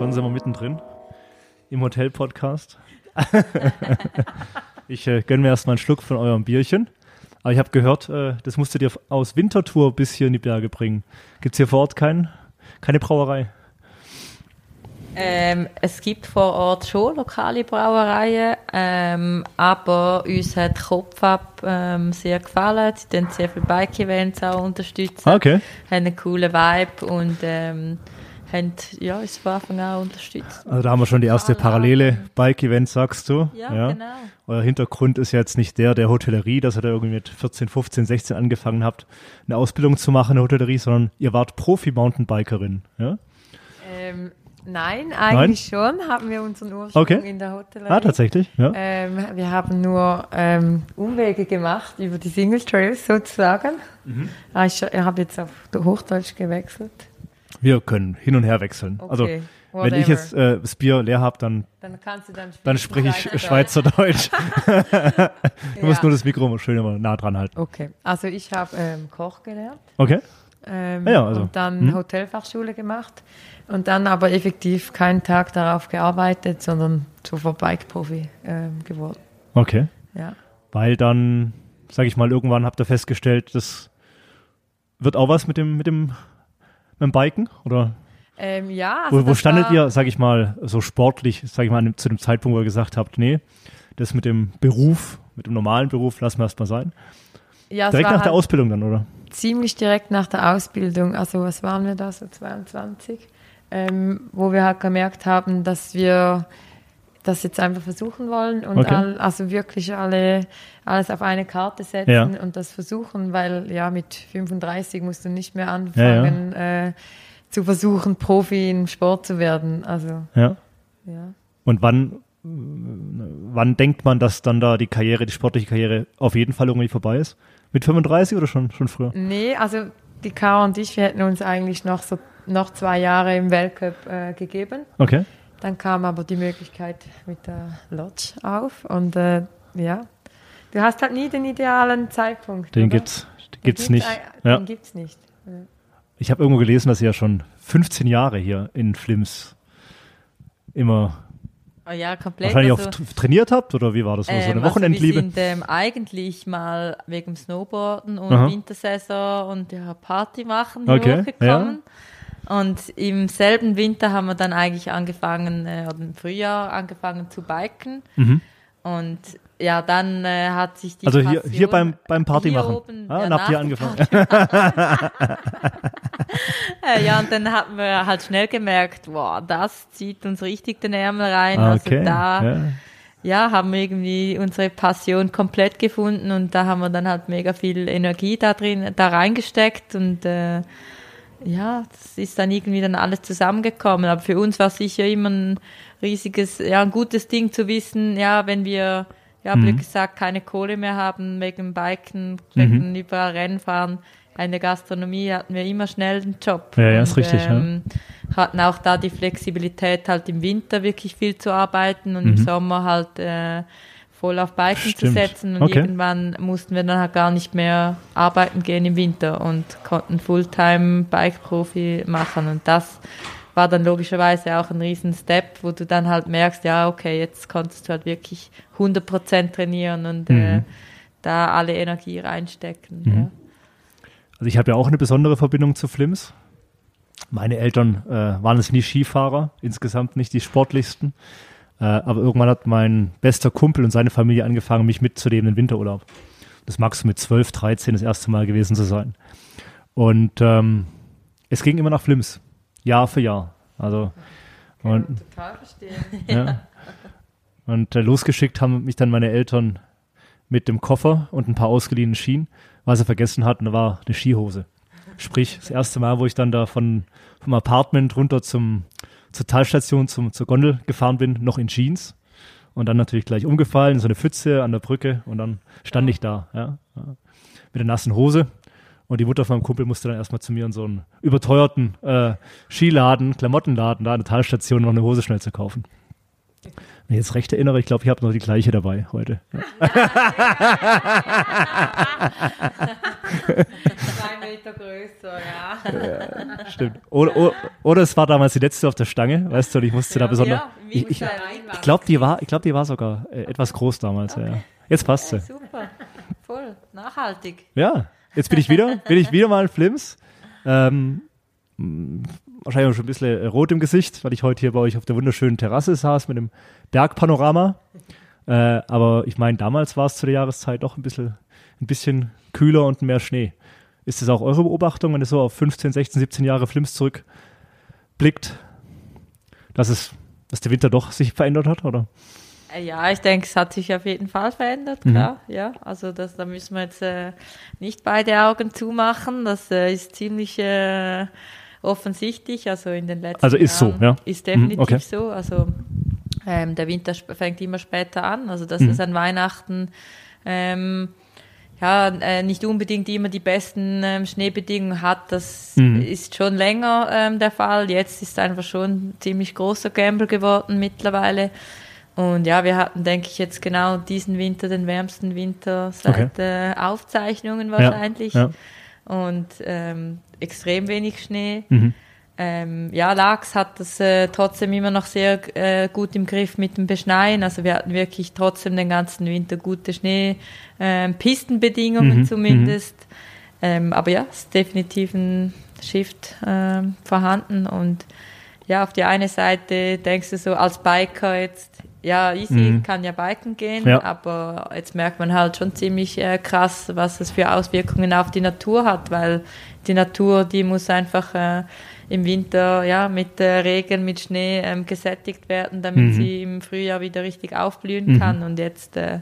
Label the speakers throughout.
Speaker 1: schon sind wir mittendrin im Hotel-Podcast. ich äh, gönne mir erstmal einen Schluck von eurem Bierchen. Aber ich habe gehört, äh, das musstet ihr aus Wintertour bis hier in die Berge bringen. Gibt es hier vor Ort kein, keine Brauerei?
Speaker 2: Ähm, es gibt vor Ort schon lokale Brauereien, ähm, aber uns hat Kopfab ähm, sehr gefallen. Sie tun sehr viele Bike-Events auch unterstützen.
Speaker 1: Ah, okay.
Speaker 2: Haben einen coolen Vibe und ähm, haben ja, uns von Anfang an unterstützt.
Speaker 1: Also da haben wir schon die erste parallele Bike-Event, sagst du.
Speaker 2: Ja, genau.
Speaker 1: Euer Hintergrund ist ja jetzt nicht der der Hotellerie, dass ihr da irgendwie mit 14, 15, 16 angefangen habt, eine Ausbildung zu machen in der Hotellerie, sondern ihr wart Profi-Mountainbikerin, ja?
Speaker 2: Ähm, nein, eigentlich schon haben wir unseren Ursprung
Speaker 1: Okay.
Speaker 2: in der Hotellerie.
Speaker 1: Ah, tatsächlich, ja.
Speaker 2: Ähm, wir haben nur ähm, Umwege gemacht über die Single Trails sozusagen.
Speaker 1: Mhm.
Speaker 2: Ah, ich ich habe jetzt auf Hochdeutsch gewechselt.
Speaker 1: Wir können hin und her wechseln. Also,
Speaker 2: Okay,
Speaker 1: wenn ich
Speaker 2: whatever.
Speaker 1: jetzt äh, das Bier leer habe, dann,
Speaker 2: Dann dann
Speaker 1: dann spreche ich Schweizerdeutsch. Du musst
Speaker 2: Ja.
Speaker 1: nur das Mikro schön immer nah dran halten.
Speaker 2: Okay, also ich habe ähm, Koch gelernt.
Speaker 1: Okay?
Speaker 2: Ähm,
Speaker 1: ja, also,
Speaker 2: und dann
Speaker 1: hm.
Speaker 2: Hotelfachschule gemacht und dann aber effektiv keinen Tag darauf gearbeitet, sondern sofort Bike-Profi ähm, geworden.
Speaker 1: Okay.
Speaker 2: Ja.
Speaker 1: Weil dann, sage ich mal, irgendwann habt ihr festgestellt, das wird auch was mit dem, mit dem, mit dem Biken? Oder
Speaker 2: Ähm, ja, also
Speaker 1: wo, wo standet ihr, sage ich mal, so sportlich, sage ich mal, zu dem Zeitpunkt, wo ihr gesagt habt, nee, das mit dem Beruf, mit dem normalen Beruf, lassen wir erst mal sein.
Speaker 2: Ja,
Speaker 1: Direkt nach der
Speaker 2: halt
Speaker 1: Ausbildung dann, oder?
Speaker 2: ziemlich direkt nach der Ausbildung, also was waren wir da, so 22, ähm, wo wir halt gemerkt haben, dass wir das jetzt einfach versuchen wollen und
Speaker 1: Okay.
Speaker 2: all, also wirklich alle alles auf eine Karte setzen
Speaker 1: Ja.
Speaker 2: und das versuchen, weil ja mit 35 musst du nicht mehr anfangen Äh, zu versuchen, Profi im Sport zu werden. Also
Speaker 1: Ja.
Speaker 2: ja.
Speaker 1: Und wann, wann denkt man, dass dann da die Karriere, die sportliche Karriere auf jeden Fall irgendwie vorbei ist? Mit 35 oder schon, schon früher?
Speaker 2: Nee, also die Caro und ich, wir hätten uns eigentlich noch so noch zwei Jahre im Weltcup äh, gegeben.
Speaker 1: Okay.
Speaker 2: Dann kam aber die Möglichkeit mit der Lodge auf und äh, ja, du hast halt nie den idealen Zeitpunkt.
Speaker 1: Den
Speaker 2: oder?
Speaker 1: gibt's, gibt's nicht.
Speaker 2: ein-
Speaker 1: Ja.
Speaker 2: Den gibt's nicht.
Speaker 1: Ich habe irgendwo gelesen, dass ihr ja schon 15 Jahre hier in Flims immer
Speaker 2: Oh ja, komplett.
Speaker 1: wahrscheinlich
Speaker 2: also,
Speaker 1: auch trainiert habt oder wie war das? so? so
Speaker 2: ähm,
Speaker 1: eine Wochenendliebe?
Speaker 2: Also wir sind ähm, eigentlich mal wegen dem Snowboarden und
Speaker 1: Aha.
Speaker 2: Wintersaison und ja, Party machen hier
Speaker 1: Okay,
Speaker 2: hochgekommen. Und im selben Winter haben wir dann eigentlich angefangen, äh, oder im Frühjahr angefangen zu biken.
Speaker 1: Mhm.
Speaker 2: Und ja, dann äh, hat sich die
Speaker 1: Also hier,
Speaker 2: Passion
Speaker 1: hier beim, beim Party
Speaker 2: hier
Speaker 1: machen.
Speaker 2: Oben,
Speaker 1: ah,
Speaker 2: ja,
Speaker 1: und habt ihr angefangen.
Speaker 2: Ja, und dann haben wir halt schnell gemerkt, wow, das zieht uns richtig den Ärmel rein.
Speaker 1: Ah,
Speaker 2: Also
Speaker 1: okay.
Speaker 2: da
Speaker 1: ja.
Speaker 2: ja, haben wir irgendwie unsere Passion komplett gefunden und da haben wir dann halt mega viel Energie da drin, da reingesteckt und äh, ja, das ist dann irgendwie dann alles zusammengekommen. Aber für uns war es sicher immer ein riesiges, ja, ein gutes Ding zu wissen, ja, wenn wir, ja,
Speaker 1: Mhm.
Speaker 2: blöd gesagt, keine Kohle mehr haben wegen dem Biken, wegen überall Rennen fahren. In der Gastronomie hatten wir immer schnell einen Job.
Speaker 1: Ja, ja, ist richtig, ja.
Speaker 2: Ähm, hatten auch da die Flexibilität, halt im Winter wirklich viel zu arbeiten und im Sommer halt äh, voll auf Biken zu
Speaker 1: Mhm. Stimmt.
Speaker 2: setzen. Und
Speaker 1: Okay.
Speaker 2: irgendwann mussten wir dann halt gar nicht mehr arbeiten gehen im Winter und konnten Fulltime Bike-Profi machen. Und das war dann logischerweise auch ein riesen Step, wo du dann halt merkst, ja, okay, jetzt konntest du halt wirklich 100% trainieren und äh,
Speaker 1: Mhm.
Speaker 2: da alle Energie reinstecken. Ja.
Speaker 1: Also ich habe ja auch eine besondere Verbindung zu Flims. Meine Eltern äh, waren es nie Skifahrer, insgesamt nicht die sportlichsten. Äh, aber irgendwann hat mein bester Kumpel und seine Familie angefangen, mich mitzunehmen in den Winterurlaub. Das mag so mit 12, 13 das erste Mal gewesen zu sein. Und ähm, es ging immer nach Flims, Jahr für Jahr. Also und,
Speaker 2: Total verstehen.
Speaker 1: ja. Und äh, losgeschickt haben mich dann meine Eltern mit dem Koffer und ein paar ausgeliehenen Skien. Was sie vergessen hatten, da war eine Skihose. Sprich, das erste Mal, wo ich dann da von, vom Apartment runter zum, zur Talstation, zum, zur Gondel gefahren bin, noch in Jeans. Und dann natürlich gleich umgefallen, in so eine Pfütze an der Brücke. Und dann stand ich da, ja, mit der nassen Hose. Und die Mutter von meinem Kumpel musste dann erstmal zu mir in so einen überteuerten äh, Skiladen, Klamottenladen, da an der Talstation noch eine Hose schnell zu kaufen. Wenn ich jetzt recht erinnere, ich glaube, ich habe noch die gleiche dabei heute. Ja.
Speaker 2: Drei Meter größer, ja.
Speaker 1: ja stimmt. Oder, oder, oder, es war damals die letzte auf der Stange, weißt du, und ich musste ja, da besonders. Ja, ich ich, ich glaube, die, war, glaub, die war sogar äh, etwas groß damals. Okay. Ja. Jetzt passt sie.
Speaker 2: super, voll, nachhaltig.
Speaker 1: Ja, jetzt bin ich wieder, bin ich wieder mal in Flims. Ähm, wahrscheinlich auch schon ein bisschen äh, rot im Gesicht, weil ich heute hier bei euch auf der wunderschönen Terrasse saß mit dem Bergpanorama. Äh, aber ich meine, damals war es zu der Jahreszeit doch ein bisschen, ein bisschen kühler und mehr Schnee. Ist das auch eure Beobachtung, wenn ihr so auf 15, 16, 17 Jahre Flims zurückblickt, dass es, dass der Winter doch sich verändert hat, oder?
Speaker 2: Äh, ja, ich denke, es hat sich auf jeden Fall verändert, mhm. klar. Mhm. Ja, also das, da müssen wir jetzt äh, nicht beide Augen zumachen. Das äh, ist ziemlich äh, offensichtlich. Also in den letzten
Speaker 1: Also ist
Speaker 2: Jahren
Speaker 1: so, ja.
Speaker 2: Ist definitiv mhm, okay. so. Also ähm, der Winter fängt immer später an. Also dass mhm. es an Weihnachten ähm, ja, äh, nicht unbedingt immer die besten ähm, Schneebedingungen hat, das mhm. ist schon länger ähm, der Fall. Jetzt ist einfach schon ein ziemlich großer Gamble geworden mittlerweile. Und ja, wir hatten, denke ich, jetzt genau diesen Winter, den wärmsten Winter seit okay. äh, Aufzeichnungen wahrscheinlich. Ja, ja. Und ähm, extrem wenig Schnee. Mhm. Ähm, ja, Lachs hat das äh, trotzdem immer noch sehr äh, gut im Griff mit dem Beschneien. Also wir hatten wirklich trotzdem den ganzen Winter gute Schnee, äh, Pistenbedingungen mhm. zumindest. Mhm. Ähm, aber ja, es ist definitiv ein Shift äh, vorhanden. Und ja, auf die eine Seite denkst du so als Biker jetzt, ja, easy, mhm. kann ja biken gehen, ja. aber jetzt merkt man halt schon ziemlich äh, krass, was es für Auswirkungen auf die Natur hat, weil die Natur, die muss einfach äh, im Winter ja mit äh, Regen, mit Schnee ähm, gesättigt werden, damit mhm. sie im Frühjahr wieder richtig aufblühen mhm. kann. Und jetzt äh,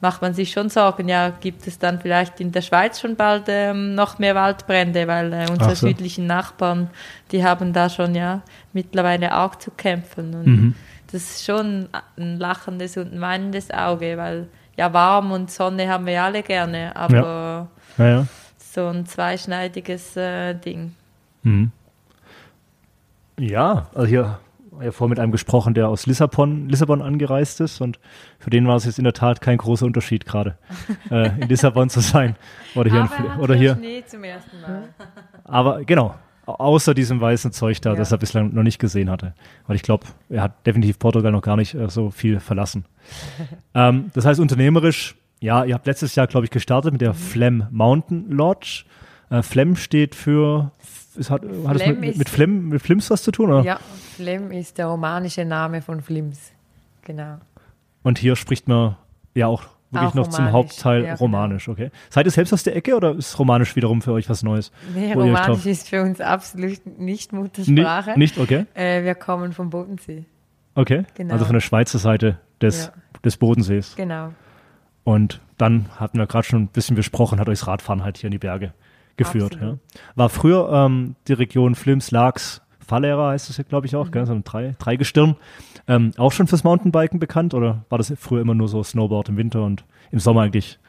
Speaker 2: macht man sich schon Sorgen, ja, gibt es dann vielleicht in der Schweiz schon bald ähm, noch mehr Waldbrände, weil äh, unsere so. südlichen Nachbarn, die haben da schon ja mittlerweile arg zu kämpfen. Und mhm das ist schon ein lachendes und ein weinendes Auge, weil ja, warm und Sonne haben wir alle gerne, aber ja. Ja. So ein zweischneidiges äh, Ding. Mhm.
Speaker 1: Ja, also hier ja vorher mit einem gesprochen, der aus Lissabon, Lissabon angereist ist und für den war es jetzt in der Tat kein großer Unterschied gerade, äh, in Lissabon zu sein oder hier,
Speaker 2: Aber
Speaker 1: in, oder hier.
Speaker 2: Schnee zum ersten Mal.
Speaker 1: Aber genau, Außer diesem weißen Zeug da, ja. das er bislang noch nicht gesehen hatte. Weil ich glaube, er hat definitiv Portugal noch gar nicht äh, so viel verlassen. ähm, das heißt, unternehmerisch, ja, ihr habt letztes Jahr, glaube ich, gestartet mit der mhm. Flem Mountain Lodge. Äh, Flem steht für, es hat, hat es mit, mit, Flem, mit Flims was zu tun? Oder?
Speaker 2: Ja, Flem ist der romanische Name von Flims. Genau.
Speaker 1: Und hier spricht man ja auch wirklich auch noch zum Hauptteil ja, genau. romanisch, okay. Seid ihr selbst aus der Ecke oder ist romanisch wiederum für euch was Neues?
Speaker 2: Nee, romanisch ist für uns absolut nicht Muttersprache.
Speaker 1: Nicht, nicht okay.
Speaker 2: Äh, wir kommen vom Bodensee.
Speaker 1: Okay, genau. also von der Schweizer Seite des, ja. des Bodensees.
Speaker 2: Genau.
Speaker 1: Und dann hatten wir gerade schon ein bisschen besprochen, hat euch das Radfahren halt hier in die Berge geführt. Ja. War früher ähm, die Region Flims, Laax, Fallera heißt es ja, glaube ich, auch, mhm. gell? so ein drei, Dreigestirn. Ähm, auch schon fürs Mountainbiken bekannt oder war das früher immer nur so Snowboard im Winter und im Sommer eigentlich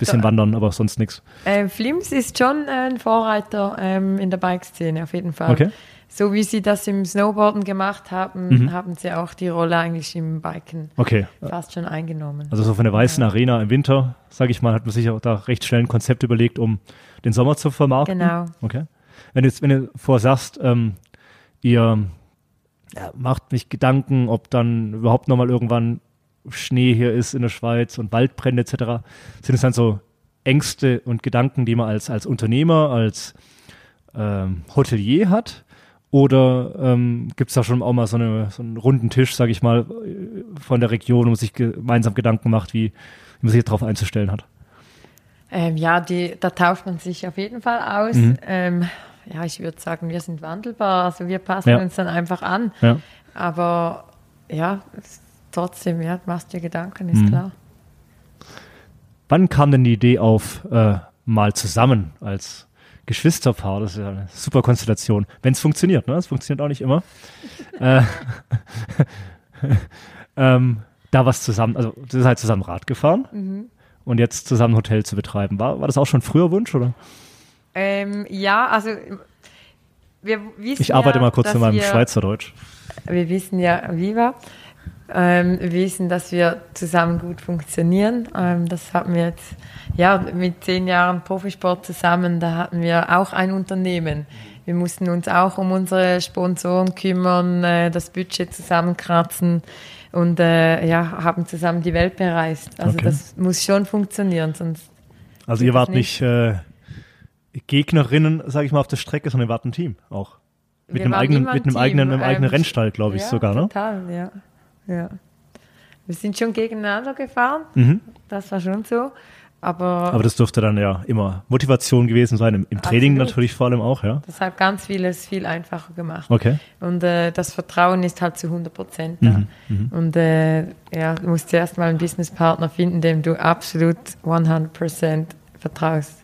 Speaker 1: bisschen so, wandern, aber sonst nichts?
Speaker 2: Äh, Flims ist schon ein Vorreiter ähm, in der Bike-Szene auf jeden Fall.
Speaker 1: Okay.
Speaker 2: So wie sie das im Snowboarden gemacht haben, mhm. haben sie auch die Rolle eigentlich im Biken
Speaker 1: okay.
Speaker 2: fast schon eingenommen.
Speaker 1: Also so von der weißen ja. Arena im Winter, sage ich mal, hat man sich auch da recht schnell ein Konzept überlegt, um den Sommer zu vermarkten.
Speaker 2: Genau.
Speaker 1: Okay. Wenn, jetzt, wenn du vorsagst, ähm, ihr ja, macht mich Gedanken, ob dann überhaupt nochmal irgendwann Schnee hier ist in der Schweiz und Waldbrände etc. Sind es dann so Ängste und Gedanken, die man als, als Unternehmer, als ähm, Hotelier hat? Oder ähm, gibt es da schon auch mal so, eine, so einen runden Tisch, sage ich mal, von der Region, wo man sich gemeinsam Gedanken macht, wie, wie man sich darauf einzustellen hat?
Speaker 2: Ähm, ja, die, da tauscht man sich auf jeden Fall aus. Mhm. Ähm, ja, ich würde sagen, wir sind wandelbar. Also wir passen ja. uns dann einfach an. Ja. Aber ja, trotzdem, ja, machst dir Gedanken, ist mhm. klar.
Speaker 1: Wann kam denn die Idee auf, äh, mal zusammen als Geschwisterpaar? Das ist ja eine super Konstellation. Wenn es funktioniert, ne? Es funktioniert auch nicht immer. äh, ähm, da was zusammen, also ihr seid zusammen Rad gefahren mhm. und jetzt zusammen Hotel zu betreiben. War, war das auch schon früher Wunsch, oder?
Speaker 2: Ähm, ja, also wir wissen
Speaker 1: Ich arbeite
Speaker 2: ja,
Speaker 1: mal kurz in meinem wir, Schweizerdeutsch.
Speaker 2: Wir wissen ja, Viva,
Speaker 3: Ähm, wir wissen, dass wir zusammen gut funktionieren. Ähm, das hatten wir jetzt, ja, mit zehn Jahren Profisport zusammen, da hatten wir auch ein Unternehmen. Wir mussten uns auch um unsere Sponsoren kümmern, äh, das Budget zusammenkratzen und äh, ja, haben zusammen die Welt bereist. Also
Speaker 1: Okay.
Speaker 3: das muss schon funktionieren, sonst
Speaker 1: Also ihr wart
Speaker 3: nicht?
Speaker 1: nicht äh, Gegnerinnen, sage ich mal, auf der Strecke, sondern ihr wart ein Team auch. Mit
Speaker 3: Wir
Speaker 1: einem eigenen, mit
Speaker 3: ein
Speaker 1: einem eigenen, einem eigenen
Speaker 3: ähm,
Speaker 1: Rennstall, glaube ich
Speaker 3: ja,
Speaker 1: sogar, ne?
Speaker 3: Total, ja. Ja. Wir sind schon gegeneinander gefahren,
Speaker 1: Mhm.
Speaker 3: das war schon so. Aber,
Speaker 1: Aber das dürfte dann ja immer Motivation gewesen sein, im, im Training
Speaker 3: Absolut.
Speaker 1: natürlich vor allem auch, ja.
Speaker 3: das hat ganz vieles viel einfacher gemacht.
Speaker 1: Okay.
Speaker 3: Und äh, das Vertrauen ist halt zu 100 Prozent da.
Speaker 1: Mhm, mhm.
Speaker 3: Und äh, ja, du musst zuerst mal einen Businesspartner finden, dem du absolut 100 Prozent vertraust.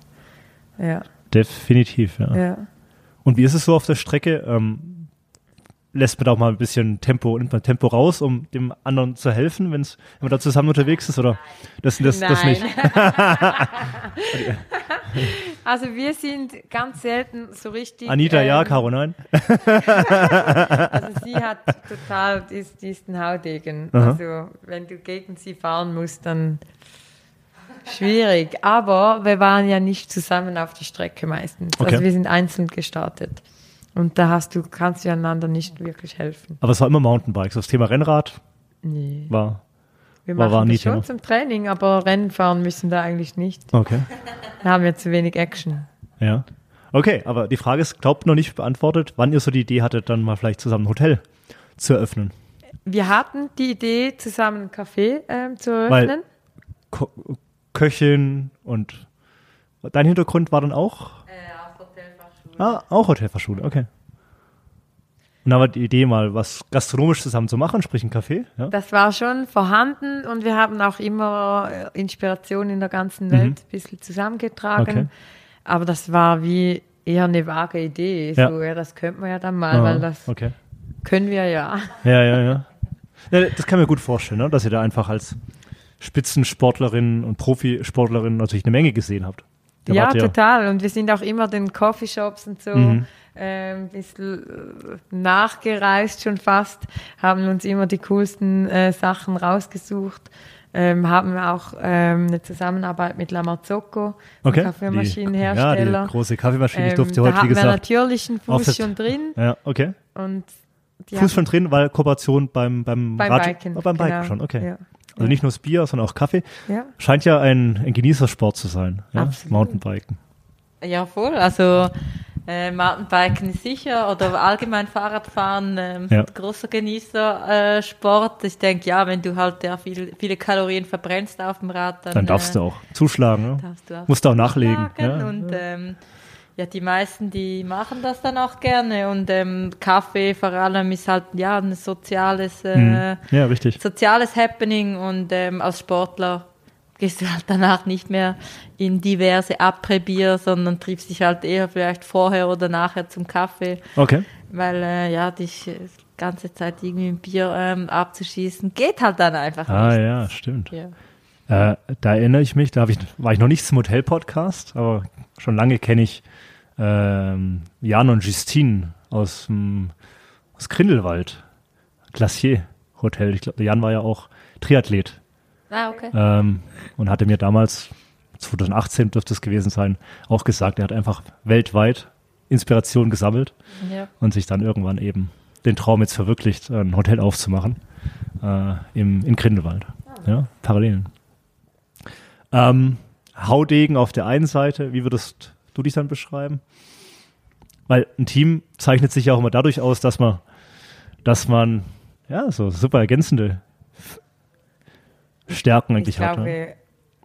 Speaker 3: Ja,
Speaker 1: Definitiv, ja.
Speaker 3: ja.
Speaker 1: Und wie ist es so auf der Strecke? Ähm, lässt man da auch mal ein bisschen Tempo, nimmt man Tempo raus, um dem anderen zu helfen, wenn's, wenn man da zusammen unterwegs ist? Oder das, das, das nicht?
Speaker 3: also wir sind ganz selten so richtig.
Speaker 1: Anita, ja,
Speaker 3: ähm,
Speaker 1: Caro, nein?
Speaker 3: Also sie hat total dies, diesen Haudegen.
Speaker 1: Aha.
Speaker 3: Also wenn du gegen sie fahren musst, dann schwierig. Aber wir waren ja nicht zusammen auf der Strecke meistens.
Speaker 1: Okay.
Speaker 3: Also wir sind einzeln gestartet. Und da hast du, kannst du einander nicht wirklich helfen.
Speaker 1: Aber es war immer Mountainbikes. Das Thema Rennrad
Speaker 3: Nee.
Speaker 1: war,
Speaker 3: Wir
Speaker 1: War-
Speaker 3: machen
Speaker 1: war
Speaker 3: das schon
Speaker 1: Thema.
Speaker 3: zum Training, aber Rennen fahren müssen da eigentlich nicht.
Speaker 1: okay.
Speaker 3: Da haben wir zu wenig Action.
Speaker 1: Ja. Okay, aber die Frage ist, glaubt noch nicht beantwortet, wann ihr so die Idee hattet, dann mal vielleicht zusammen ein Hotel zu eröffnen.
Speaker 3: Wir hatten die Idee, zusammen ein Café ähm, zu
Speaker 1: Weil-
Speaker 3: eröffnen.
Speaker 1: Ko Köchin und dein Hintergrund war dann auch? Ah, auch Hotelfachschule, okay. Und da war die Idee mal, was gastronomisch zusammen zu machen, sprich ein Café, ja?
Speaker 3: Das war schon vorhanden und wir haben auch immer äh, Inspiration in der ganzen Welt ein bisschen zusammengetragen.
Speaker 1: Mhm. Okay.
Speaker 3: Aber das war wie eher eine vage Idee.
Speaker 1: Ja.
Speaker 3: So, ja, das könnte man ja dann mal,
Speaker 1: Ah,
Speaker 3: weil das
Speaker 1: okay.
Speaker 3: können wir ja.
Speaker 1: Ja, ja, ja. ja das kann mir gut vorstellen, ne? dass ihr da einfach als Spitzensportlerin und Profisportlerin natürlich eine Menge gesehen habt. Da
Speaker 3: ja,
Speaker 1: ihr-
Speaker 3: total. Und wir sind auch immer den Coffeeshops und so
Speaker 1: Mhm.
Speaker 3: ähm, ein bisschen äh, nachgereist schon fast, haben uns immer die coolsten äh, Sachen rausgesucht. Ähm, haben auch ähm, eine Zusammenarbeit mit La Marzocco,
Speaker 1: Okay.
Speaker 3: Kaffeemaschinenhersteller.
Speaker 1: Die, ja, die große Kaffeemaschine. Ich
Speaker 3: Ähm,
Speaker 1: durfte
Speaker 3: da
Speaker 1: heute, wie
Speaker 3: hatten wir
Speaker 1: gesagt,
Speaker 3: natürlich einen Fuß schon drin
Speaker 1: ja, okay.
Speaker 3: und
Speaker 1: Fuß schon drin, weil Kooperation beim, beim,
Speaker 3: beim
Speaker 1: Rad-
Speaker 3: Biken.
Speaker 1: Ah, beim Biken
Speaker 3: genau.
Speaker 1: schon, okay.
Speaker 3: Ja.
Speaker 1: Also nicht nur das Bier, sondern auch Kaffee.
Speaker 3: Ja.
Speaker 1: Scheint ja ein, ein Genießersport zu sein. Ja? Mountainbiken.
Speaker 3: ja, voll. Also äh, Mountainbiken ist sicher oder allgemein Fahrradfahren ähm,
Speaker 1: Ja.
Speaker 3: großer Genießer äh, Sport. Ich denke, ja, wenn du halt ja viel, viele Kalorien verbrennst auf dem Rad, dann,
Speaker 1: Dann darfst
Speaker 3: äh,
Speaker 1: du auch zuschlagen. Ne?
Speaker 3: darfst du auch
Speaker 1: Musst du auch nachlegen. Ja.
Speaker 3: Und ähm, ja, die meisten, die machen das dann auch gerne. Und ähm, Kaffee vor allem ist halt ja ein soziales, äh,
Speaker 1: Mhm. Ja, richtig.
Speaker 3: soziales Happening und ähm, als Sportler gehst du halt danach nicht mehr in diverse Après-Bier, sondern triffst dich halt eher vielleicht vorher oder nachher zum Kaffee,
Speaker 1: Okay.
Speaker 3: weil äh, ja, dich äh, die ganze Zeit irgendwie ein Bier ähm, abzuschießen, geht halt dann einfach
Speaker 1: Ah
Speaker 3: nicht.
Speaker 1: ja, stimmt.
Speaker 3: Ja.
Speaker 1: Äh, da erinnere ich mich, da ich, war ich noch nicht zum Hotel-Podcast, aber schon lange kenne ich ähm, Jan und Justine aus, dem- aus Grindelwald. Glacier Hotel. Ich glaube, Jan war ja auch Triathlet.
Speaker 3: Ah, okay.
Speaker 1: Ähm, und hatte mir damals, 2018 dürfte es gewesen sein, auch gesagt, er hat einfach weltweit Inspiration gesammelt
Speaker 3: Ja.
Speaker 1: und sich dann irgendwann eben den Traum jetzt verwirklicht, ein Hotel aufzumachen äh, im, in Grindelwald. Ja, Parallelen. Ähm, Haudegen auf der einen Seite, wie würdest du dich dann beschreiben? Weil ein Team zeichnet sich ja auch immer dadurch aus, dass man, dass man ja so super ergänzende Stärken
Speaker 3: Ich
Speaker 1: eigentlich hat.
Speaker 3: glaube,
Speaker 1: Ne?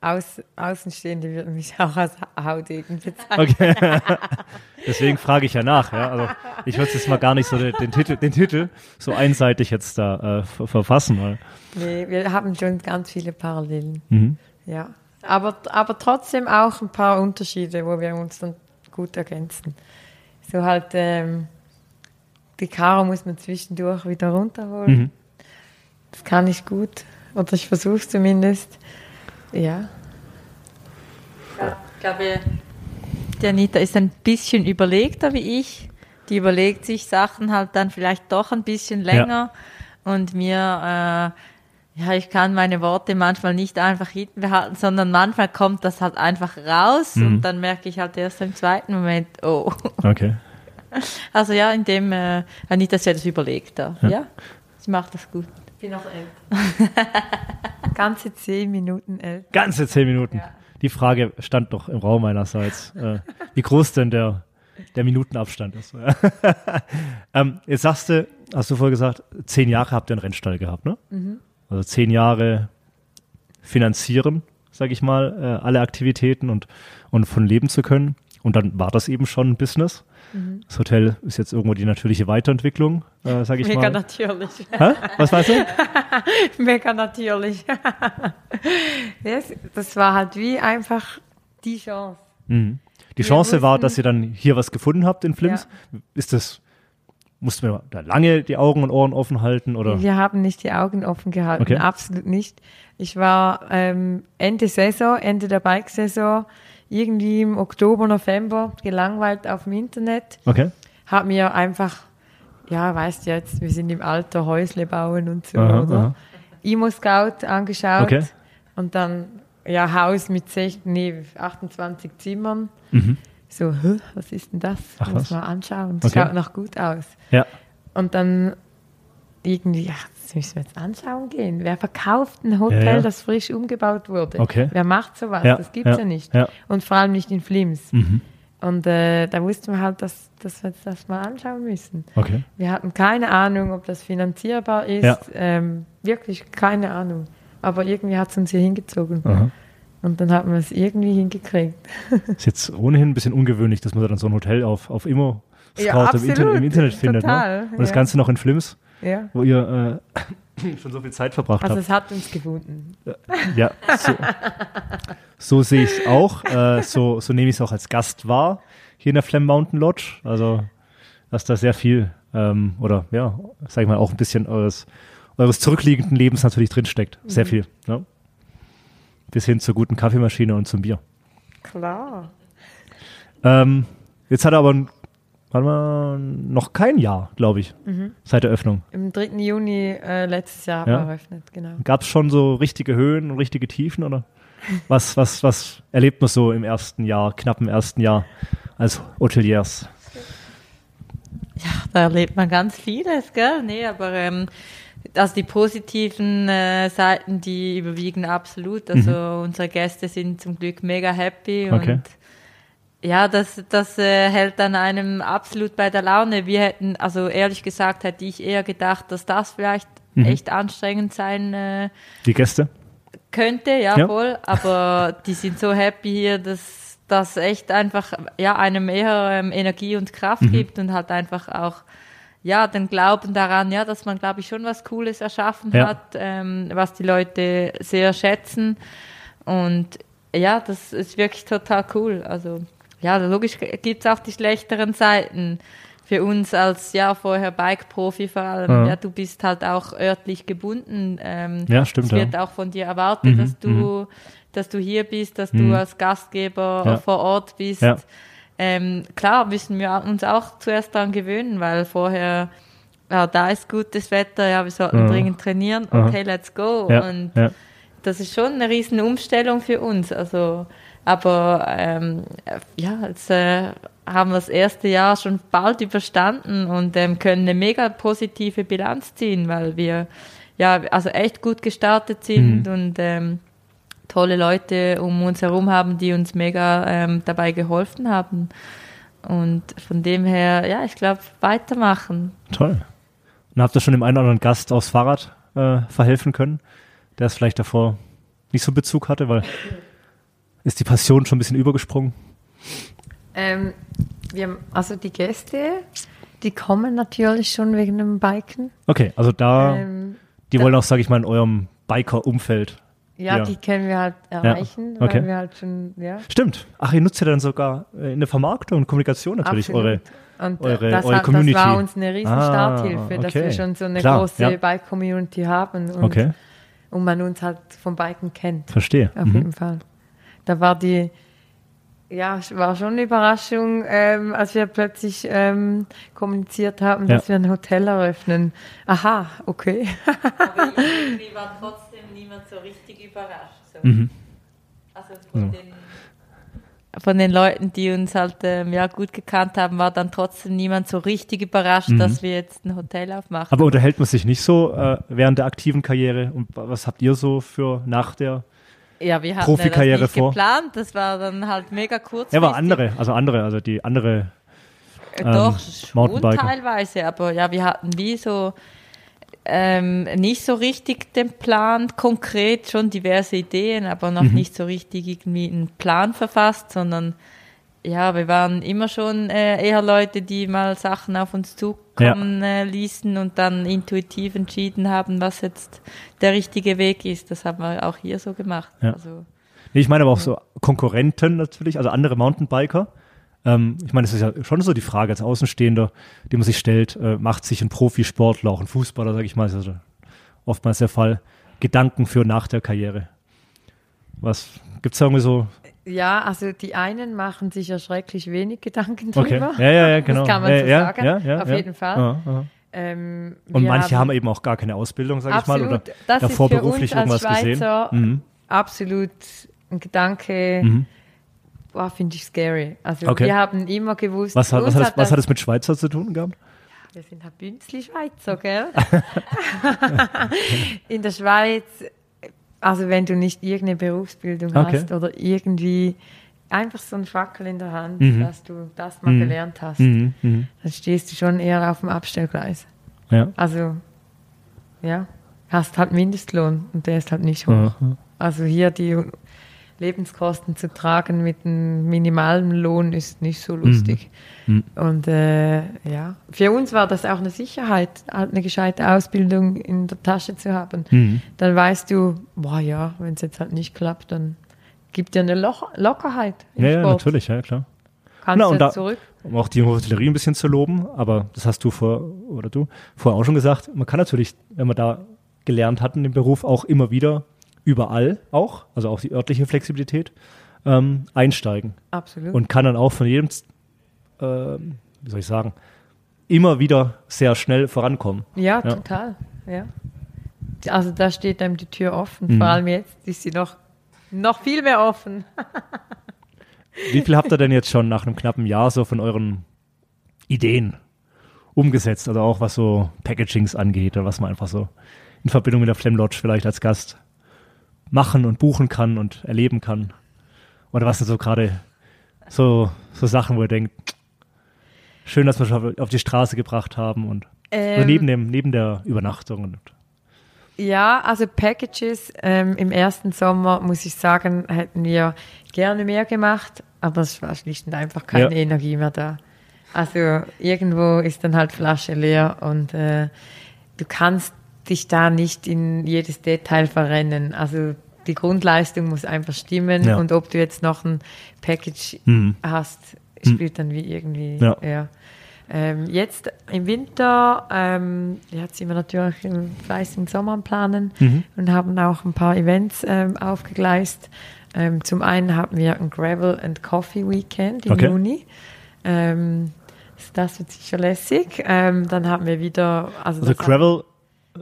Speaker 3: Aus, Außenstehende würden mich auch als Haudegen bezeichnen.
Speaker 1: Okay. Deswegen frage ich ja nach. Ja? Also ich würde jetzt mal gar nicht so den, den, Titel, den Titel so einseitig jetzt da äh, ver- verfassen. Weil,
Speaker 3: Nee, wir haben schon ganz viele Parallelen.
Speaker 1: mhm.
Speaker 3: Ja. Aber, aber trotzdem auch ein paar Unterschiede, wo wir uns dann gut ergänzen. So halt, ähm, die Karo muss man zwischendurch wieder runterholen.
Speaker 1: Mhm.
Speaker 3: Das kann ich gut. Oder ich versuche es zumindest. Ja. Ich glaube, die Anita ist ein bisschen überlegter wie ich. Die überlegt sich Sachen halt dann vielleicht doch ein bisschen länger.
Speaker 2: und mir, äh, ja, ich kann meine Worte manchmal nicht einfach hinten behalten, sondern manchmal kommt das halt einfach raus
Speaker 1: Mhm.
Speaker 2: und dann merke ich halt erst im zweiten Moment, oh.
Speaker 1: Okay.
Speaker 2: Also ja, in dem, äh, Anita sich das überlegt da. Ja. sie macht das gut.
Speaker 3: bin noch älter. Ganze zehn Minuten älter.
Speaker 1: Ganze zehn Minuten.
Speaker 3: Ja.
Speaker 1: Die Frage stand noch im Raum meinerseits, äh, wie groß denn der, der Minutenabstand ist. ähm, jetzt sagst du, hast du vorher gesagt, zehn Jahre habt ihr einen Rennstall gehabt, ne? Also zehn Jahre finanzieren, sage ich mal, äh, alle Aktivitäten und, und von leben zu können. Und dann war das eben schon ein Business. Das Hotel ist jetzt irgendwo die natürliche Weiterentwicklung, äh, sage ich
Speaker 2: Mega
Speaker 1: mal.
Speaker 2: natürlich.
Speaker 1: Hä? Was weißt du?
Speaker 3: Mega natürlich. das, das war halt wie einfach die Chance.
Speaker 1: Mhm. Die
Speaker 3: Wir
Speaker 1: Chance war,
Speaker 3: wussten-
Speaker 1: dass ihr dann hier was gefunden habt in Flims. Ist das, mussten wir da lange die Augen und Ohren offen halten oder?
Speaker 3: Wir haben nicht die Augen offen gehalten,
Speaker 1: Okay.
Speaker 3: absolut nicht. Ich war ähm, Ende Saison, Ende der Bike-Saison, irgendwie im Oktober, November gelangweilt auf dem Internet.
Speaker 1: Okay.
Speaker 3: Hab mir einfach, ja, weißt du jetzt, wir sind im Alter Häusle bauen und so,
Speaker 1: Aha,
Speaker 3: oder?
Speaker 1: aha.
Speaker 3: Imo-Scout angeschaut
Speaker 1: Okay.
Speaker 3: und dann, ja, Haus mit 16, nee, 28 Zimmern.
Speaker 1: Mhm.
Speaker 3: So, was ist denn das?
Speaker 1: Ach,
Speaker 3: Muss
Speaker 1: was?
Speaker 3: mal anschauen. Das
Speaker 1: Okay.
Speaker 3: schaut noch gut aus.
Speaker 1: Ja.
Speaker 3: Und dann irgendwie, ja, das müssen wir jetzt anschauen gehen. Wer verkauft ein Hotel,
Speaker 1: Ja, ja.
Speaker 3: das frisch umgebaut wurde?
Speaker 1: Okay.
Speaker 3: Wer macht sowas?
Speaker 1: Ja,
Speaker 3: Das gibt's ja,
Speaker 1: ja,
Speaker 3: nicht. Und vor allem nicht in Flims.
Speaker 1: Mhm.
Speaker 3: Und äh, da wussten wir halt, dass, dass wir das mal anschauen müssen.
Speaker 1: Okay.
Speaker 3: Wir hatten keine Ahnung, ob das finanzierbar ist. Ähm, wirklich keine Ahnung. Aber irgendwie hat es uns hier hingezogen.
Speaker 1: Aha.
Speaker 3: Und dann haben wir es irgendwie hingekriegt.
Speaker 1: Ist jetzt ohnehin ein bisschen ungewöhnlich, dass man dann so ein Hotel auf, auf Immo Scout
Speaker 3: Ja,
Speaker 1: im. Internet, im Internet findet.
Speaker 3: Total,
Speaker 1: Ne? Und das
Speaker 3: ja.
Speaker 1: Ganze noch in Flims,
Speaker 3: Ja.
Speaker 1: wo ihr äh, schon so viel Zeit verbracht
Speaker 3: Also
Speaker 1: habt.
Speaker 3: es hat uns gefunden.
Speaker 1: Ja, so, so sehe ich es auch. Äh, so so nehme ich es auch als Gast wahr hier in der Flem Mountain Lodge. Also, dass da sehr viel ähm, oder ja, sag ich mal, auch ein bisschen eures, eures zurückliegenden Lebens natürlich drinsteckt. Sehr viel. Ne? Bis hin zur guten Kaffeemaschine und zum Bier.
Speaker 3: Klar.
Speaker 1: Ähm, jetzt hat er aber warte mal, noch kein Jahr, glaube ich, seit der Öffnung.
Speaker 3: Im 3. Juni äh, letztes Jahr
Speaker 1: Ja.
Speaker 3: eröffnet, genau.
Speaker 1: Gab es schon so richtige Höhen und richtige Tiefen oder? Was, was, was erlebt man so im ersten Jahr, knappen ersten Jahr als Hoteliers?
Speaker 2: Da erlebt man ganz vieles, gell? Nee, aber ähm, also die positiven äh, Seiten, die überwiegen absolut. Also unsere Gäste sind zum Glück mega happy
Speaker 1: Okay.
Speaker 2: und ja, das, das äh, hält dann einem absolut bei der Laune. Wir hätten, also ehrlich gesagt, hätte ich eher gedacht, dass das vielleicht echt anstrengend sein äh,
Speaker 1: Die Gäste?
Speaker 2: könnte, ja,
Speaker 1: Ja.
Speaker 2: voll, aber die sind so happy hier, dass das echt einfach ja einem eher ähm, Energie und Kraft
Speaker 1: Mhm.
Speaker 2: gibt und halt einfach auch ja den Glauben daran, ja, dass man glaube ich schon was Cooles erschaffen
Speaker 1: Ja.
Speaker 2: hat, ähm, was die Leute sehr schätzen und ja, das ist wirklich total cool. Also ja, logisch gibt's auch die schlechteren Seiten für uns als ja vorher Bike-Profi vor allem.
Speaker 1: Ja.
Speaker 2: Ja, du bist halt auch örtlich gebunden. Ähm,
Speaker 1: Ja, stimmt,
Speaker 2: Es wird
Speaker 1: ja.
Speaker 2: auch von dir erwartet,
Speaker 1: Mhm,
Speaker 2: dass du, dass du hier bist, dass
Speaker 1: Mhm.
Speaker 2: du als Gastgeber
Speaker 1: Ja.
Speaker 2: vor Ort bist. Ähm, klar müssen wir uns auch zuerst daran gewöhnen, weil vorher ja, da ist gutes Wetter, ja, wir sollten
Speaker 1: Mhm.
Speaker 2: dringend trainieren,
Speaker 1: Aha.
Speaker 2: okay, let's go.
Speaker 1: Ja,
Speaker 2: Und
Speaker 1: ja.
Speaker 2: das ist schon eine riesen Umstellung für uns. Also, aber ähm, ja, jetzt äh, haben wir das erste Jahr schon bald überstanden und ähm, können eine mega positive Bilanz ziehen, weil wir ja also echt gut gestartet sind
Speaker 1: Mhm.
Speaker 2: und ähm, tolle Leute um uns herum haben, die uns mega ähm, dabei geholfen haben. Und von dem her, ja, ich glaube, weitermachen.
Speaker 1: Toll. Und habt ihr schon dem einen oder anderen Gast aufs Fahrrad äh, verhelfen können, der es vielleicht davor nicht so Bezug hatte, weil ist die Passion schon ein bisschen übergesprungen?
Speaker 3: Ähm, wir, haben- also die Gäste, die kommen natürlich schon wegen dem Biken.
Speaker 1: Okay, also da,
Speaker 3: Ähm,
Speaker 1: die
Speaker 3: da-
Speaker 1: wollen auch, sage ich mal, in eurem Biker-Umfeld.
Speaker 3: Ja,
Speaker 1: Ja.
Speaker 3: die können wir halt erreichen,
Speaker 1: okay.
Speaker 3: weil wir halt schon, ja.
Speaker 1: Stimmt. Ach, ihr nutzt ja dann sogar äh, in der Vermarktung und Kommunikation natürlich
Speaker 3: Absolut.
Speaker 1: eure.
Speaker 3: Und
Speaker 1: eure-
Speaker 3: das,
Speaker 1: eure
Speaker 3: hat,
Speaker 1: Community.
Speaker 3: das war uns eine riesen
Speaker 1: Ah,
Speaker 3: Starthilfe, dass
Speaker 1: okay.
Speaker 3: wir schon so eine
Speaker 1: Klar,
Speaker 3: große
Speaker 1: ja.
Speaker 3: Bike-Community haben und,
Speaker 1: Okay,
Speaker 3: und man uns halt vom Biken kennt.
Speaker 1: verstehe.
Speaker 3: Auf
Speaker 1: Mhm.
Speaker 3: jeden Fall. Da war die, Ja, es war schon eine Überraschung, ähm, als wir plötzlich ähm, kommuniziert haben, dass
Speaker 1: Ja.
Speaker 3: wir ein Hotel eröffnen. Aha, okay.
Speaker 2: Aber irgendwie war trotzdem niemand so richtig überrascht. So.
Speaker 1: Mhm.
Speaker 2: Also von, den, von den Leuten, die uns halt ähm, ja, gut gekannt haben, war dann trotzdem niemand so richtig überrascht, dass wir jetzt ein Hotel aufmachen.
Speaker 1: Aber unterhält man sich nicht so äh, während der aktiven Karriere? Und was habt ihr so für nach der?
Speaker 2: ja, wir hatten
Speaker 1: Profikarriere
Speaker 2: ja das nicht
Speaker 1: vor.
Speaker 2: geplant, das war dann halt mega kurz.
Speaker 1: Ja, aber andere, also andere, also die andere.
Speaker 2: Doch,
Speaker 1: ähm,
Speaker 2: schon
Speaker 1: Mountainbiker.
Speaker 2: teilweise, aber ja, wir hatten wie so ähm, nicht so richtig den Plan konkret, schon diverse Ideen, aber noch
Speaker 1: Mhm.
Speaker 2: nicht so richtig irgendwie einen Plan verfasst, sondern ja, wir waren immer schon äh, eher Leute, die mal Sachen auf uns zukommen äh, ließen und dann intuitiv entschieden haben, was jetzt der richtige Weg ist. Das haben wir auch hier so gemacht.
Speaker 1: Ja.
Speaker 2: Also,
Speaker 1: ich meine aber auch so Konkurrenten natürlich, also andere Mountainbiker. Ähm, ich meine, es ist ja schon so die Frage als Außenstehender, die man sich stellt, äh, macht sich ein Profisportler, auch ein Fußballer, sage ich mal, ist also oftmals der Fall, Gedanken für nach der Karriere. Was gibt's da irgendwie so?
Speaker 3: Ja, also die einen machen sich ja schrecklich wenig Gedanken
Speaker 1: Okay,
Speaker 3: drüber.
Speaker 1: ja, ja, ja, genau.
Speaker 3: Das kann man
Speaker 1: ja,
Speaker 3: so
Speaker 1: ja,
Speaker 3: sagen,
Speaker 1: ja, ja,
Speaker 3: auf
Speaker 1: ja.
Speaker 3: jeden Fall.
Speaker 1: Ja, ja.
Speaker 3: Ähm,
Speaker 1: Und manche haben, eben auch gar keine Ausbildung, sage ich mal, oder davor beruflich irgendwas
Speaker 3: als
Speaker 1: gesehen.
Speaker 3: Schweizer
Speaker 1: Mhm.
Speaker 3: absolut ein Gedanke,
Speaker 1: Mhm.
Speaker 3: Boah, finde ich scary. Also
Speaker 1: Okay.
Speaker 3: wir haben immer gewusst,
Speaker 1: Was, hat, was, hat, das, was hat das mit Schweizer zu tun gehabt?
Speaker 3: Wir sind halt Bünzli-Schweizer, gell? In der Schweiz, also wenn du nicht irgendeine Berufsbildung
Speaker 1: Okay.
Speaker 3: hast oder irgendwie einfach so ein Fackel in der Hand,
Speaker 1: Mhm.
Speaker 3: dass du das mal
Speaker 1: Mhm.
Speaker 3: gelernt hast,
Speaker 1: Mhm. Mhm.
Speaker 3: dann stehst du schon eher auf dem Abstellgleis.
Speaker 1: Ja.
Speaker 3: Also, ja, hast halt Mindestlohn und der ist halt nicht hoch. Also hier die Lebenskosten zu tragen mit einem minimalen Lohn ist nicht so lustig.
Speaker 1: Mhm.
Speaker 3: Und äh, ja, für uns war das auch eine Sicherheit, halt eine gescheite Ausbildung in der Tasche zu haben.
Speaker 1: Mhm.
Speaker 3: Dann weißt du, boah ja, wenn es jetzt halt nicht klappt, dann gibt dir eine Loch Lockerheit
Speaker 1: Ja, ja, natürlich, ja, klar.
Speaker 3: Kannst
Speaker 1: Na,
Speaker 3: du
Speaker 1: und da-
Speaker 3: zurück.
Speaker 1: um auch die Hotellerie ein bisschen zu loben, aber das hast du vor, oder du, vorher auch schon gesagt, man kann natürlich, wenn man da gelernt hat in dem Beruf, auch immer wieder überall auch, also auch die örtliche Flexibilität, ähm, einsteigen
Speaker 3: Absolut.
Speaker 1: und kann dann auch von jedem, ähm, wie soll ich sagen, immer wieder sehr schnell vorankommen.
Speaker 3: Ja,
Speaker 1: Ja.
Speaker 3: total. Ja. Also da steht einem die Tür offen.
Speaker 1: Mhm.
Speaker 3: Vor allem jetzt ist sie noch, noch viel mehr offen.
Speaker 1: Wie viel habt ihr denn jetzt schon nach einem knappen Jahr so von euren Ideen umgesetzt? Also auch was so Packagings angeht oder was man einfach so in Verbindung mit der Flem Lodge vielleicht als Gast machen und buchen kann und erleben kann? Oder was sind so gerade so, so Sachen, wo ihr denkt, schön, dass wir schon auf die Straße gebracht haben und
Speaker 3: Ähm,
Speaker 1: neben, dem, neben der Übernachtung. Und,
Speaker 3: Ja, also Packages ähm, im ersten Sommer, muss ich sagen, hätten wir gerne mehr gemacht, aber es war schlicht und einfach keine
Speaker 1: Ja.
Speaker 3: Energie mehr da. Also irgendwo ist dann halt Flasche leer und äh, du kannst dich da nicht in jedes Detail verrennen. Also die Grundleistung muss einfach stimmen
Speaker 1: Ja.
Speaker 3: und ob du jetzt noch ein Package
Speaker 1: Mhm.
Speaker 3: hast, spielt dann wie irgendwie.
Speaker 1: Ja.
Speaker 3: Ja. Ähm, jetzt im Winter, ähm, jetzt sind wir natürlich im fleißigen Sommer Planen
Speaker 1: Mhm.
Speaker 3: und haben auch ein paar Events ähm, aufgegleist. Ähm, zum einen haben wir ein Gravel and Coffee Weekend im
Speaker 1: Okay.
Speaker 3: Juni. Ähm, das wird sicher lässig. Ähm, dann haben wir wieder, also,
Speaker 1: also Gravel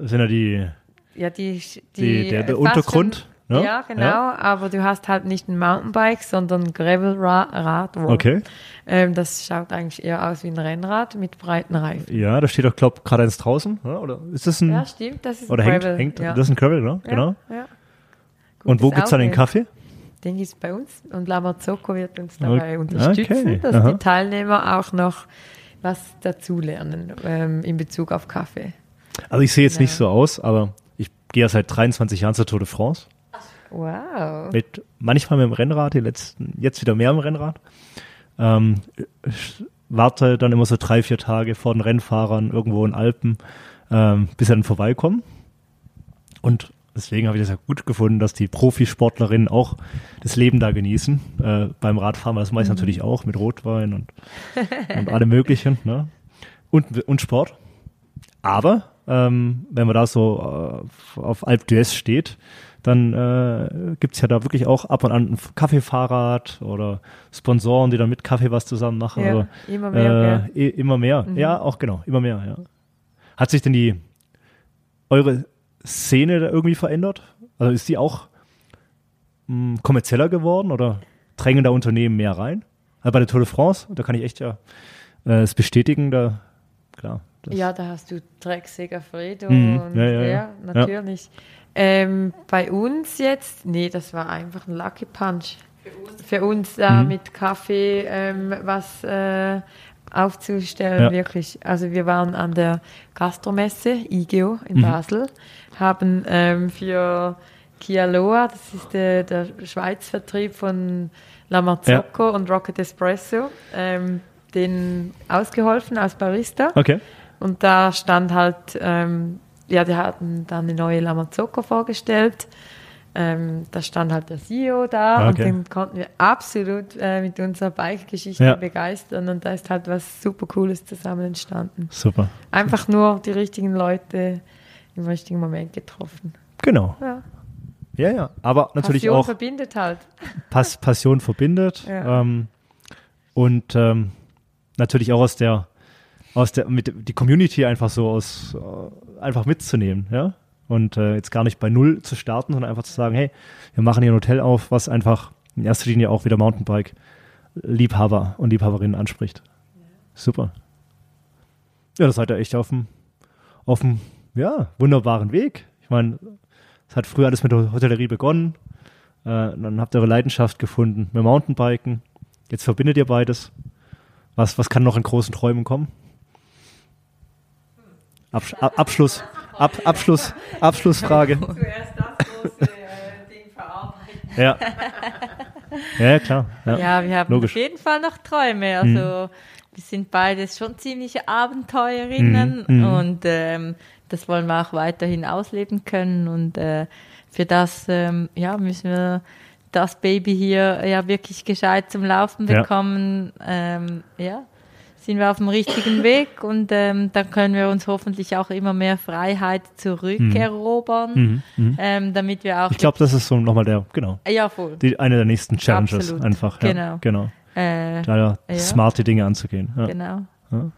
Speaker 1: sind ja die,
Speaker 3: ja, die, die,
Speaker 1: die, der, der Untergrund.
Speaker 3: schon-
Speaker 1: ne?
Speaker 3: Ja, genau, aber du hast halt nicht ein Mountainbike, sondern ein Gravel-Rad.
Speaker 1: Okay.
Speaker 3: Ähm, das schaut eigentlich eher aus wie ein Rennrad mit breiten Reifen.
Speaker 1: Ja, da steht doch, glaub gerade eins draußen, oder? oder ist das ein,
Speaker 3: Ja, stimmt, das ist
Speaker 1: oder
Speaker 3: ein
Speaker 1: hängt,
Speaker 3: Gravel.
Speaker 1: hängt,
Speaker 3: ja.
Speaker 1: das ist ein Gravel, ne?
Speaker 3: ja,
Speaker 1: genau.
Speaker 3: Ja.
Speaker 1: Und wo
Speaker 3: Gutes
Speaker 1: gibt's dann den. Kaffee?
Speaker 3: Den gibt es bei uns und Lamazocco wird uns dabei
Speaker 1: Okay.
Speaker 3: unterstützen, dass
Speaker 1: Aha.
Speaker 3: die Teilnehmer auch noch was dazulernen ähm, in Bezug auf Kaffee.
Speaker 1: Also ich sehe jetzt
Speaker 3: Ja.
Speaker 1: nicht so aus, aber ich gehe ja seit 23 Jahren zur Tour de France.
Speaker 3: Wow.
Speaker 1: Mit, manchmal mit dem Rennrad, die letzten, jetzt wieder mehr im Rennrad. Ähm, ich warte dann immer so drei, vier Tage vor den Rennfahrern irgendwo in Alpen, ähm, bis sie dann vorbeikommen. Und deswegen habe ich das ja gut gefunden, dass die Profisportlerinnen auch das Leben da genießen. Äh, beim Radfahren, das mache ich natürlich auch mit Rotwein und, und allem Möglichen. Ne? Und, und Sport. Aber ähm, wenn man da so äh, auf Alp d'Huez steht, dann äh, gibt ja da wirklich auch ab und an ein Kaffeefahrrad oder Sponsoren, die dann mit Kaffee was zusammen machen.
Speaker 3: Ja,
Speaker 1: also,
Speaker 3: immer mehr.
Speaker 1: Äh, immer mehr.
Speaker 3: Mhm.
Speaker 1: Ja, auch genau, immer mehr, ja. Hat sich denn die eure Szene da irgendwie verändert? Also ist die auch mh, kommerzieller geworden oder drängen da Unternehmen mehr rein? Also bei der Tour de France, da kann ich echt ja äh, es bestätigen, da klar. Das-
Speaker 3: Ja, da hast du Dreck Segafredo
Speaker 1: Mhm.
Speaker 3: und
Speaker 1: Ja,
Speaker 3: ja,
Speaker 1: ja,
Speaker 3: natürlich. Ähm, bei uns jetzt, nee, das war einfach ein Lucky Punch. Für uns da
Speaker 1: Mhm.
Speaker 3: mit Kaffee ähm, was äh, aufzustellen, wirklich. Also wir waren an der Gastromesse IGEO in
Speaker 1: Mhm.
Speaker 3: Basel, haben ähm, für Kialoa, das ist der, der Schweiz-Vertrieb von La Marzocco und Rocket Espresso, ähm, den ausgeholfen als Barista.
Speaker 1: Okay.
Speaker 3: Und da stand halt, ähm, ja, die hatten dann eine neue Lamazocco vorgestellt. Ähm, da stand halt der CEO da
Speaker 1: Ah,
Speaker 3: und
Speaker 1: okay.
Speaker 3: den konnten wir absolut äh, mit unserer Bike-Geschichte
Speaker 1: Ja.
Speaker 3: begeistern und da ist halt was super Cooles zusammen entstanden.
Speaker 1: Super.
Speaker 3: Einfach nur die richtigen Leute im richtigen Moment getroffen.
Speaker 1: Genau.
Speaker 3: Ja.
Speaker 1: Ja, ja. Aber natürlich
Speaker 3: Passion
Speaker 1: auch
Speaker 3: verbindet halt.
Speaker 1: Pass, Passion verbindet.
Speaker 3: Ja.
Speaker 1: Ähm, und ähm, natürlich auch aus der, aus der, mit die Community einfach so aus, äh, einfach mitzunehmen, ja. Und äh, jetzt gar nicht bei Null zu starten, sondern einfach zu sagen, hey, wir machen hier ein Hotel auf, was einfach in erster Linie auch wieder Mountainbike-Liebhaber und Liebhaberinnen anspricht. Super. Ja, das seid ihr echt auf dem, auf dem, ja, wunderbaren Weg. Ich meine, es hat früher alles mit der Hotellerie begonnen. Äh, dann habt ihr eure Leidenschaft gefunden mit Mountainbiken. Jetzt verbindet ihr beides. Was, was kann noch in großen Träumen kommen? Absch Ab Abschluss, Ab Abschluss, Abschlussfrage.
Speaker 3: Zuerst das große Ding verarbeiten.
Speaker 1: Ja. Ja, klar. Ja.
Speaker 2: Ja, wir haben
Speaker 1: Logisch.
Speaker 2: auf jeden Fall noch Träume. Also wir sind beides schon ziemliche Abenteuerinnen
Speaker 1: Mhm, mhm.
Speaker 2: und ähm, das wollen wir auch weiterhin ausleben können. Und äh, für das ähm, ja, müssen wir das Baby hier ja wirklich gescheit zum Laufen
Speaker 1: Ja.
Speaker 2: bekommen. Ähm, ja, sind wir auf dem richtigen Weg und ähm, dann können wir uns hoffentlich auch immer mehr Freiheit zurückerobern,
Speaker 1: Mhm, mhm.
Speaker 2: ähm, damit wir auch
Speaker 1: Ich glaube, das ist so nochmal der, genau,
Speaker 2: ja voll
Speaker 1: die, eine der nächsten Challenges
Speaker 2: Absolut.
Speaker 1: einfach. Ja,
Speaker 2: Genau.
Speaker 1: genau.
Speaker 2: äh,
Speaker 1: Da
Speaker 2: Ja.
Speaker 1: smarte Dinge anzugehen. Ja.
Speaker 2: Genau.
Speaker 1: Ja.
Speaker 2: Wir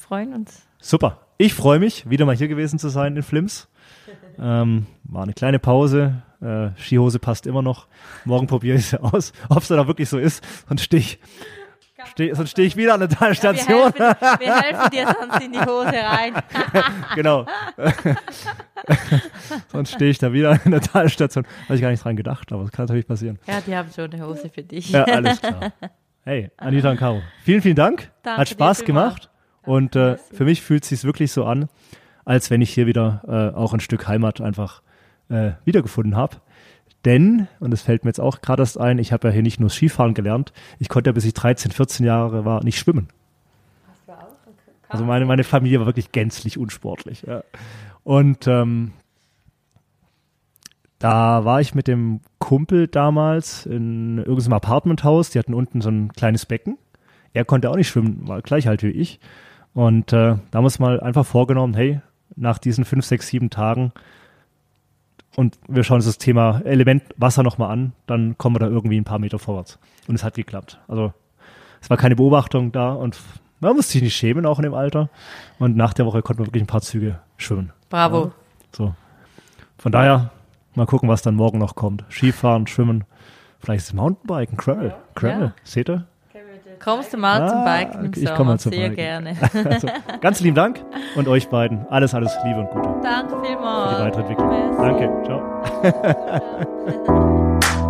Speaker 2: freuen uns.
Speaker 1: Super. Ich freue mich, wieder mal hier gewesen zu sein in Flims. Ähm, war eine kleine Pause. Äh, Skihose passt immer noch. Morgen probiere ich sie aus. Ob es da wirklich so ist, sonst stehe ich, steh, sonst stehe ich wieder an der Talstation.
Speaker 2: Wir helfen, wir helfen dir sonst in die Hose rein.
Speaker 1: genau. sonst stehe ich da wieder in der Talstation. Habe ich gar nicht dran gedacht, aber das kann natürlich passieren.
Speaker 2: Ja, die haben schon eine Hose für dich.
Speaker 1: Ja, alles klar. Hey, Anita und Caro, vielen, vielen Dank.
Speaker 2: Danke
Speaker 1: Hat Spaß gemacht. Und äh, für mich fühlt es sich wirklich so an, als wenn ich hier wieder äh, auch ein Stück Heimat einfach äh, wiedergefunden habe. Denn, und das fällt mir jetzt auch gerade erst ein, ich habe ja hier nicht nur Skifahren gelernt, ich konnte ja bis ich 13, 14 Jahre war nicht schwimmen. Also meine, meine Familie war wirklich gänzlich unsportlich. Ja. Und ähm, da war ich mit dem Kumpel damals in irgendeinem Apartmenthaus. Die hatten unten so ein kleines Becken. Er konnte auch nicht schwimmen, war gleich halt wie ich. Und äh, da haben wir uns mal einfach vorgenommen, hey, nach diesen fünf, sechs, sieben Tagen und wir schauen uns das Thema Element Wasser nochmal an, dann kommen wir da irgendwie ein paar Meter vorwärts. Und es hat geklappt. Also es war keine Beobachtung da und man muss sich nicht schämen, auch in dem Alter. Und nach der Woche konnten wir wirklich ein paar Züge schwimmen.
Speaker 2: Bravo.
Speaker 1: So. Von daher, mal gucken, was dann morgen noch kommt. Skifahren, Schwimmen, vielleicht ist Mountainbiken, Gravel. Gravel,
Speaker 2: Ja.
Speaker 1: seht ihr?
Speaker 2: Kommst du mal zum
Speaker 1: Ah,
Speaker 2: Biken im
Speaker 1: ich komme mal zum
Speaker 2: Sehr
Speaker 1: Biken.
Speaker 2: gerne.
Speaker 1: Also, ganz lieben Dank und euch beiden alles, alles Liebe und Gute
Speaker 2: Danke
Speaker 1: für
Speaker 2: vielmals.
Speaker 1: die weitere Entwicklung.
Speaker 2: Merci.
Speaker 1: Danke, ciao.